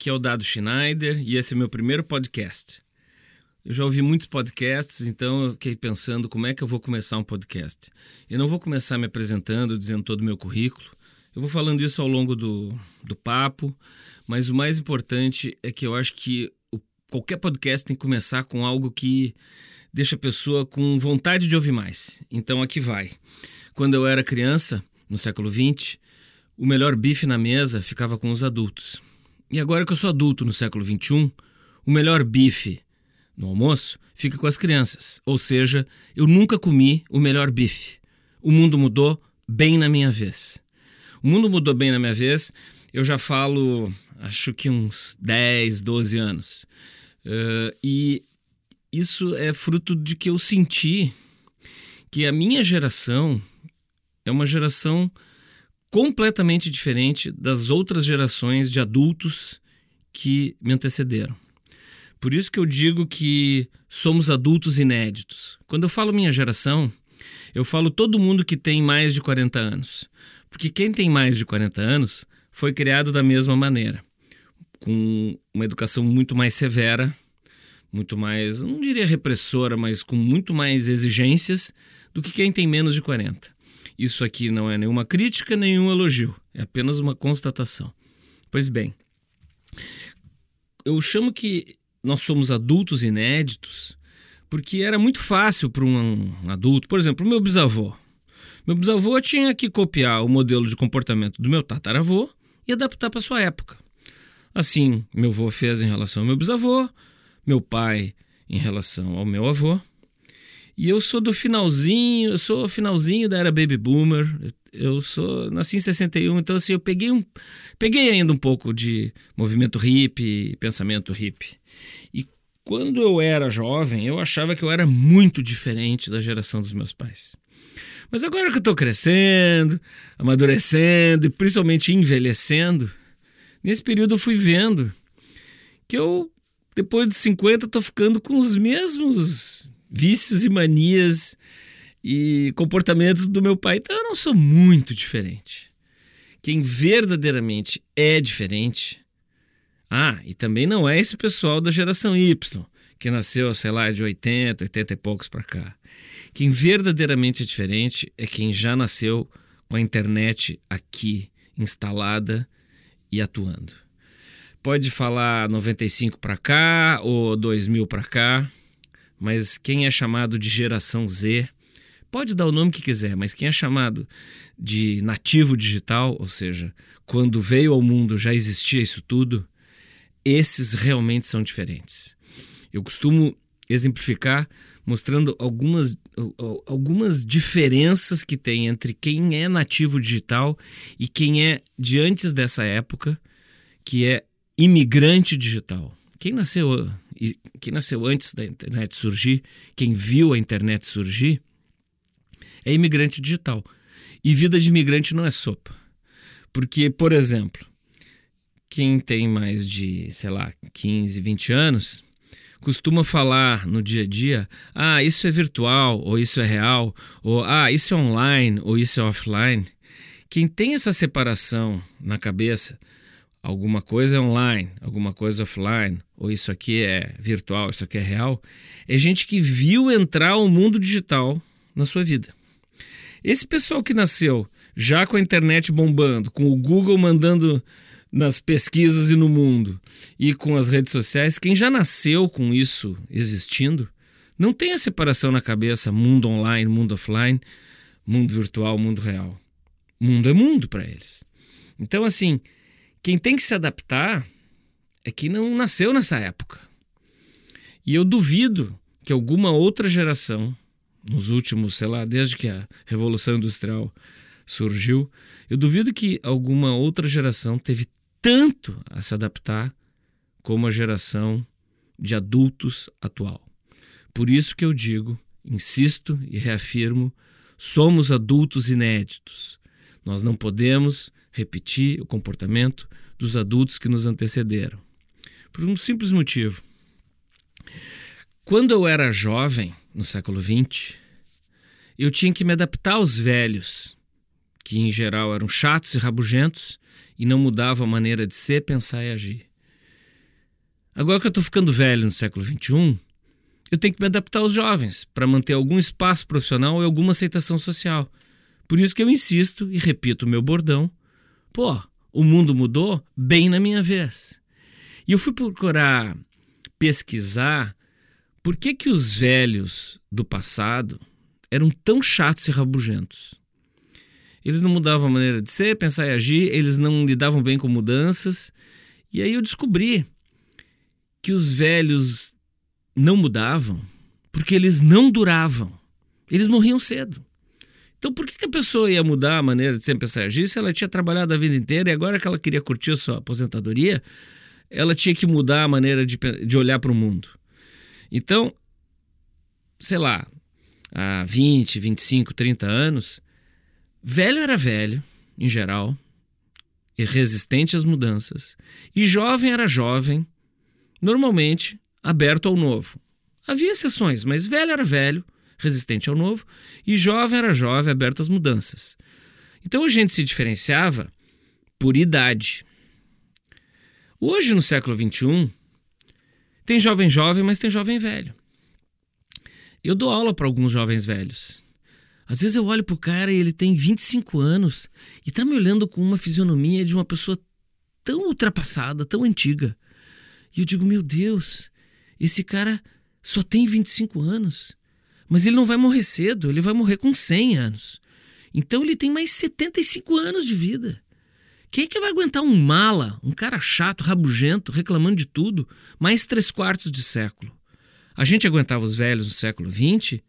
Aqui é o Dado Schneider e esse é meu primeiro podcast. Eu já ouvi muitos podcasts, então eu fiquei pensando como é que eu vou começar um podcast. Eu não vou começar me apresentando, dizendo todo o meu currículo. Eu vou falando isso ao longo do, do papo, mas o mais importante é que eu acho que o, qualquer podcast tem que começar com algo que deixa a pessoa com vontade de ouvir mais. Então aqui vai. Quando eu era criança, no século XX, o melhor bife na mesa ficava com os adultos. E agora que eu sou adulto no século XXI, o melhor bife no almoço fica com as crianças. Ou seja, eu nunca comi o melhor bife. O mundo mudou bem na minha vez. O mundo mudou bem na minha vez, eu já falo, acho que uns 10, 12 anos. Uh, e isso é fruto de que eu senti que a minha geração é uma geração completamente diferente das outras gerações de adultos que me antecederam. Por isso que eu digo que somos adultos inéditos. Quando eu falo minha geração, eu falo todo mundo que tem mais de 40 anos. Porque quem tem mais de 40 anos foi criado da mesma maneira, com uma educação muito mais severa, muito mais, não diria repressora, mas com muito mais exigências do que quem tem menos de 40. Isso aqui não é nenhuma crítica, nenhum elogio, é apenas uma constatação. Pois bem, eu chamo que nós somos adultos inéditos porque era muito fácil para um adulto, por exemplo, meu bisavô. Meu bisavô tinha que copiar o modelo de comportamento do meu tataravô e adaptar para sua época. Assim, meu avô fez em relação ao meu bisavô, meu pai em relação ao meu avô, e eu sou do finalzinho, eu sou finalzinho da era baby boomer. Eu sou nasci em 61, então assim, eu peguei um peguei ainda um pouco de movimento hippie, pensamento hippie. E quando eu era jovem, eu achava que eu era muito diferente da geração dos meus pais. Mas agora que eu tô crescendo, amadurecendo e principalmente envelhecendo, nesse período eu fui vendo que eu depois dos 50 tô ficando com os mesmos vícios e manias e comportamentos do meu pai. Então eu não sou muito diferente. Quem verdadeiramente é diferente. Ah, e também não é esse pessoal da geração Y, que nasceu, sei lá, de 80, 80 e poucos para cá. Quem verdadeiramente é diferente é quem já nasceu com a internet aqui instalada e atuando. Pode falar 95 para cá ou 2000 para cá mas quem é chamado de geração Z, pode dar o nome que quiser, mas quem é chamado de nativo digital, ou seja, quando veio ao mundo já existia isso tudo, esses realmente são diferentes. Eu costumo exemplificar mostrando algumas, algumas diferenças que tem entre quem é nativo digital e quem é de antes dessa época, que é imigrante digital. Quem nasceu, quem nasceu antes da internet surgir, quem viu a internet surgir, é imigrante digital. E vida de imigrante não é sopa. Porque, por exemplo, quem tem mais de, sei lá, 15, 20 anos, costuma falar no dia a dia: ah, isso é virtual, ou isso é real, ou ah, isso é online, ou isso é offline. Quem tem essa separação na cabeça alguma coisa é online, alguma coisa offline, ou isso aqui é virtual, isso aqui é real, é gente que viu entrar o mundo digital na sua vida. Esse pessoal que nasceu já com a internet bombando, com o Google mandando nas pesquisas e no mundo, e com as redes sociais, quem já nasceu com isso existindo, não tem a separação na cabeça mundo online, mundo offline, mundo virtual, mundo real. Mundo é mundo para eles. Então, assim, quem tem que se adaptar é quem não nasceu nessa época. E eu duvido que alguma outra geração, nos últimos, sei lá, desde que a Revolução Industrial surgiu, eu duvido que alguma outra geração teve tanto a se adaptar como a geração de adultos atual. Por isso que eu digo, insisto e reafirmo, somos adultos inéditos. Nós não podemos repetir o comportamento dos adultos que nos antecederam. Por um simples motivo. Quando eu era jovem, no século XX, eu tinha que me adaptar aos velhos, que em geral eram chatos e rabugentos e não mudavam a maneira de ser, pensar e agir. Agora que eu estou ficando velho no século XXI, eu tenho que me adaptar aos jovens para manter algum espaço profissional e alguma aceitação social. Por isso que eu insisto e repito o meu bordão. Pô, o mundo mudou bem na minha vez. E eu fui procurar pesquisar por que, que os velhos do passado eram tão chatos e rabugentos. Eles não mudavam a maneira de ser, pensar e agir, eles não lidavam bem com mudanças. E aí eu descobri que os velhos não mudavam porque eles não duravam. Eles morriam cedo. Então, por que, que a pessoa ia mudar a maneira de sempre agir se ela tinha trabalhado a vida inteira e agora que ela queria curtir a sua aposentadoria, ela tinha que mudar a maneira de, de olhar para o mundo? Então, sei lá, há 20, 25, 30 anos, velho era velho, em geral, e resistente às mudanças, e jovem era jovem, normalmente aberto ao novo. Havia exceções, mas velho era velho, resistente ao novo, e jovem era jovem, aberto às mudanças. Então a gente se diferenciava por idade. Hoje, no século XXI, tem jovem jovem, mas tem jovem velho. Eu dou aula para alguns jovens velhos. Às vezes eu olho pro cara e ele tem 25 anos e tá me olhando com uma fisionomia de uma pessoa tão ultrapassada, tão antiga. E eu digo, meu Deus, esse cara só tem 25 anos. Mas ele não vai morrer cedo, ele vai morrer com 100 anos. Então ele tem mais 75 anos de vida. Quem é que vai aguentar um mala, um cara chato, rabugento, reclamando de tudo, mais três quartos de século? A gente aguentava os velhos no século XX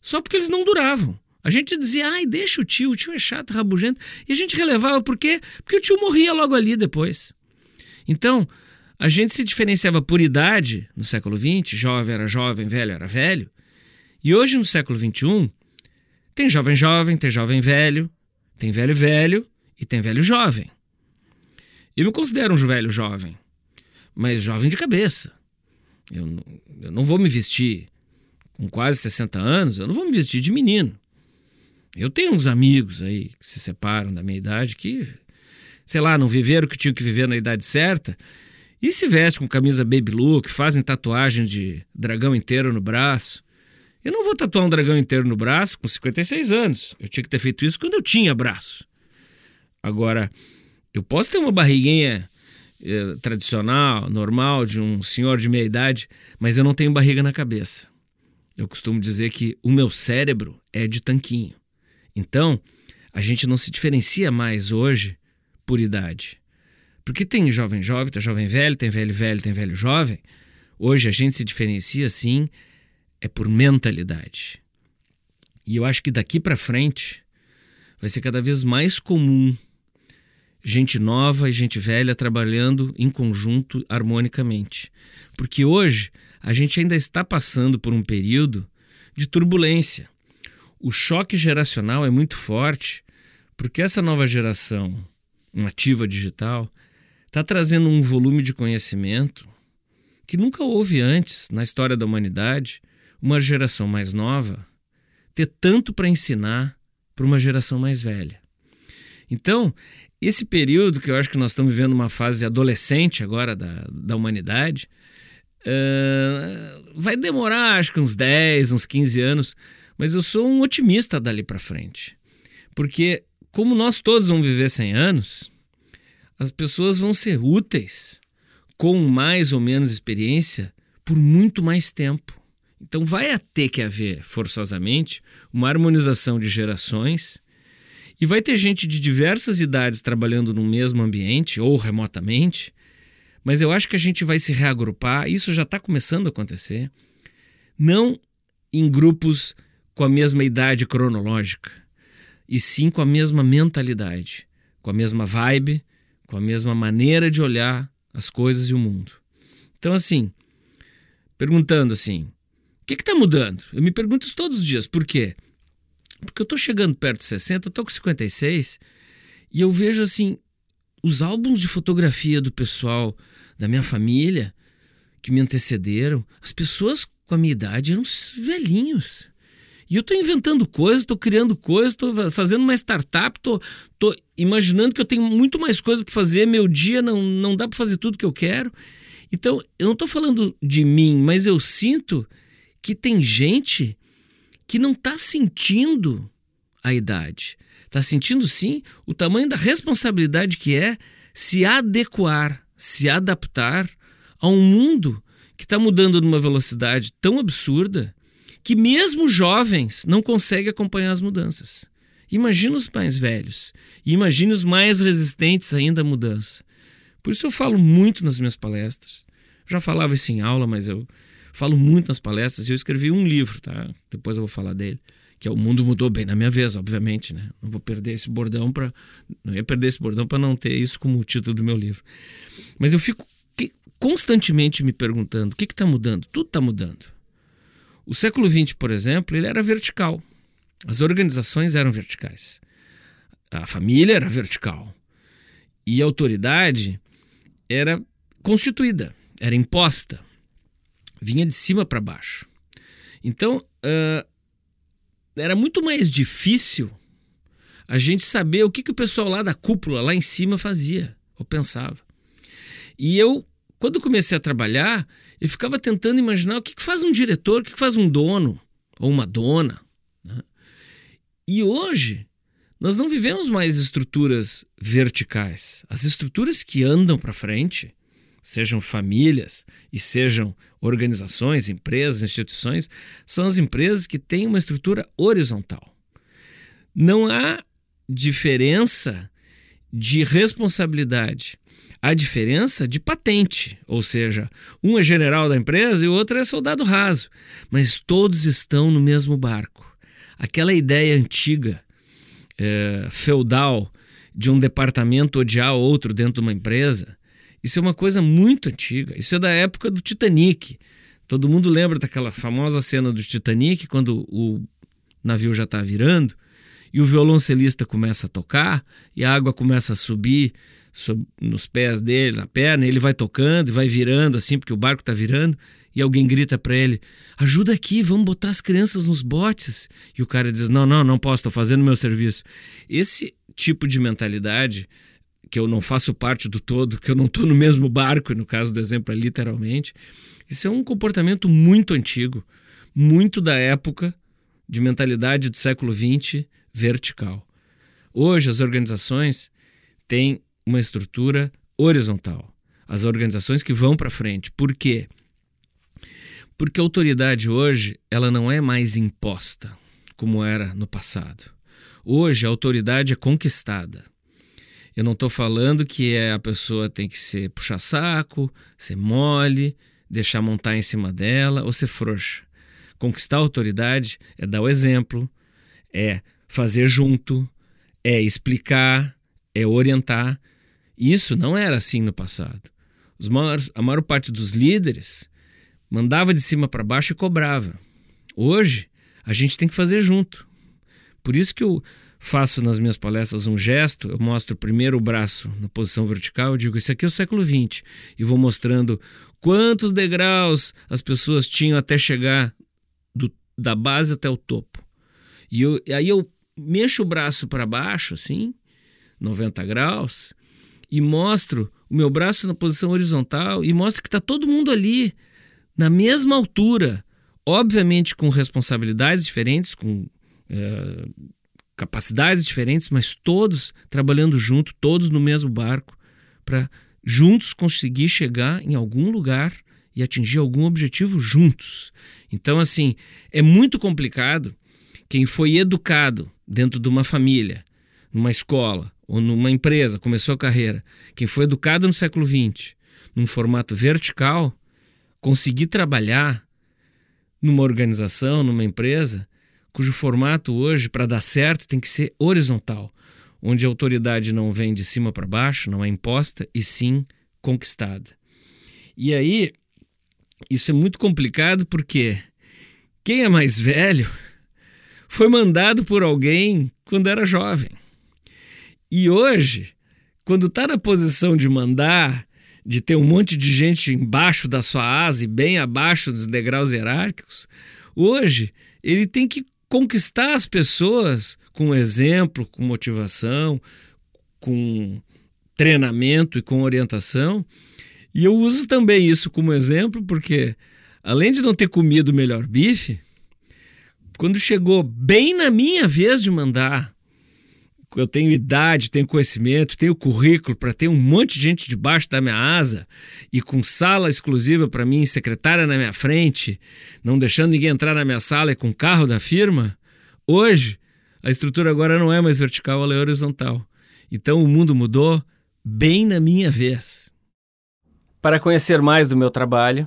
só porque eles não duravam. A gente dizia, ai, deixa o tio, o tio é chato, rabugento. E a gente relevava por quê? Porque o tio morria logo ali depois. Então, a gente se diferenciava por idade no século XX, jovem era jovem, velho era velho. E hoje, no século XXI, tem jovem jovem, tem jovem velho, tem velho velho e tem velho jovem. Eu me considero um velho jovem, mas jovem de cabeça. Eu, eu não vou me vestir com quase 60 anos, eu não vou me vestir de menino. Eu tenho uns amigos aí que se separam da minha idade que, sei lá, não viveram o que tinham que viver na idade certa e se veste com camisa baby look, fazem tatuagem de dragão inteiro no braço. Eu não vou tatuar um dragão inteiro no braço com 56 anos. Eu tinha que ter feito isso quando eu tinha braço. Agora, eu posso ter uma barriguinha eh, tradicional, normal, de um senhor de meia idade, mas eu não tenho barriga na cabeça. Eu costumo dizer que o meu cérebro é de tanquinho. Então, a gente não se diferencia mais hoje por idade. Porque tem jovem jovem, tem jovem velho, tem velho velho, tem velho jovem. Hoje a gente se diferencia sim é por mentalidade. E eu acho que daqui para frente vai ser cada vez mais comum gente nova e gente velha trabalhando em conjunto harmonicamente. Porque hoje a gente ainda está passando por um período de turbulência. O choque geracional é muito forte, porque essa nova geração nativa digital está trazendo um volume de conhecimento que nunca houve antes na história da humanidade uma geração mais nova ter tanto para ensinar para uma geração mais velha. Então, esse período que eu acho que nós estamos vivendo uma fase adolescente agora da, da humanidade, uh, vai demorar acho que uns 10, uns 15 anos, mas eu sou um otimista dali para frente. Porque, como nós todos vamos viver 100 anos, as pessoas vão ser úteis com mais ou menos experiência por muito mais tempo. Então vai ter que haver, forçosamente, uma harmonização de gerações e vai ter gente de diversas idades trabalhando no mesmo ambiente ou remotamente, mas eu acho que a gente vai se reagrupar, isso já está começando a acontecer, não em grupos com a mesma idade cronológica, e sim com a mesma mentalidade, com a mesma vibe, com a mesma maneira de olhar as coisas e o mundo. Então, assim, perguntando assim, o que está mudando? Eu me pergunto isso todos os dias. Por quê? Porque eu estou chegando perto de 60, eu estou com 56, e eu vejo assim, os álbuns de fotografia do pessoal da minha família que me antecederam, as pessoas com a minha idade eram velhinhos. E eu estou inventando coisas, estou criando coisas, estou fazendo uma startup, estou imaginando que eu tenho muito mais coisas para fazer, meu dia não, não dá para fazer tudo que eu quero. Então, eu não estou falando de mim, mas eu sinto que tem gente que não está sentindo a idade. Está sentindo sim o tamanho da responsabilidade que é se adequar, se adaptar a um mundo que está mudando numa velocidade tão absurda que mesmo jovens não conseguem acompanhar as mudanças. Imagina os mais velhos imagine os mais resistentes ainda à mudança. Por isso eu falo muito nas minhas palestras. Já falava isso em aula, mas eu falo muito nas palestras e eu escrevi um livro, tá? Depois eu vou falar dele, que é O Mundo Mudou Bem na minha vez, obviamente, né? Não vou perder esse bordão para não ia perder esse bordão para não ter isso como título do meu livro. Mas eu fico constantemente me perguntando: o que está mudando? Tudo está mudando. O século XX, por exemplo, ele era vertical. As organizações eram verticais. A família era vertical. E a autoridade era constituída, era imposta, vinha de cima para baixo. Então, uh, era muito mais difícil a gente saber o que, que o pessoal lá da cúpula, lá em cima, fazia ou pensava. E eu quando comecei a trabalhar, eu ficava tentando imaginar o que, faz um diretor, o que, faz um dono ou uma dona. Né? E hoje, nós não vivemos mais estruturas verticais. As estruturas que andam para frente, sejam famílias e sejam organizações, empresas, instituições, são as empresas que têm uma estrutura horizontal. Não há diferença de responsabilidade a diferença de patente, ou seja, um é general da empresa e o outro é soldado raso, mas todos estão no mesmo barco. Aquela ideia antiga, é, feudal, de um departamento odiar outro dentro de uma empresa, isso é uma coisa muito antiga. Isso é da época do Titanic. Todo mundo lembra daquela famosa cena do Titanic, quando o navio já está virando e o violoncelista começa a tocar e a água começa a subir nos pés dele, na perna, ele vai tocando e vai virando assim, porque o barco está virando, e alguém grita para ele: ajuda aqui, vamos botar as crianças nos botes. E o cara diz: não, não, não posso, estou fazendo meu serviço. Esse tipo de mentalidade, que eu não faço parte do todo, que eu não estou no mesmo barco, no caso do exemplo é literalmente, isso é um comportamento muito antigo, muito da época de mentalidade do século XX vertical. Hoje as organizações têm uma estrutura horizontal. As organizações que vão para frente. Por quê? Porque a autoridade hoje ela não é mais imposta como era no passado. Hoje a autoridade é conquistada. Eu não estou falando que é a pessoa tem que ser puxar saco, ser mole, deixar montar em cima dela ou ser frouxa. Conquistar a autoridade é dar o exemplo, é fazer junto, é explicar, é orientar. Isso não era assim no passado. Os maiores, a maior parte dos líderes mandava de cima para baixo e cobrava. Hoje, a gente tem que fazer junto. Por isso que eu faço nas minhas palestras um gesto, eu mostro primeiro o braço na posição vertical, eu digo, isso aqui é o século XX, e vou mostrando quantos degraus as pessoas tinham até chegar do, da base até o topo. E eu, aí eu mexo o braço para baixo, assim, 90 graus, e mostro o meu braço na posição horizontal e mostro que está todo mundo ali, na mesma altura, obviamente com responsabilidades diferentes, com é, capacidades diferentes, mas todos trabalhando junto, todos no mesmo barco, para juntos conseguir chegar em algum lugar e atingir algum objetivo juntos. Então, assim, é muito complicado quem foi educado dentro de uma família, numa escola, ou numa empresa, começou a carreira, quem foi educado no século XX, num formato vertical, conseguir trabalhar numa organização, numa empresa, cujo formato hoje, para dar certo, tem que ser horizontal, onde a autoridade não vem de cima para baixo, não é imposta, e sim conquistada. E aí, isso é muito complicado porque quem é mais velho foi mandado por alguém quando era jovem. E hoje, quando está na posição de mandar, de ter um monte de gente embaixo da sua asa e bem abaixo dos degraus hierárquicos, hoje ele tem que conquistar as pessoas com exemplo, com motivação, com treinamento e com orientação, E eu uso também isso como exemplo, porque além de não ter comido o melhor bife, quando chegou bem na minha vez de mandar, eu tenho idade, tenho conhecimento, tenho currículo para ter um monte de gente debaixo da minha asa e com sala exclusiva para mim, secretária na minha frente, não deixando ninguém entrar na minha sala e com carro da firma. Hoje, a estrutura agora não é mais vertical, ela é horizontal. Então o mundo mudou bem na minha vez. Para conhecer mais do meu trabalho,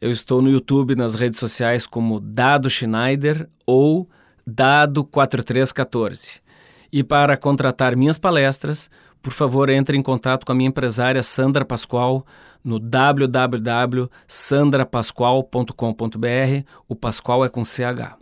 eu estou no YouTube nas redes sociais como Dado Schneider ou Dado 4314. E para contratar minhas palestras, por favor, entre em contato com a minha empresária Sandra Pascoal no www.sandrapascoal.com.br. O Pascoal é com CH.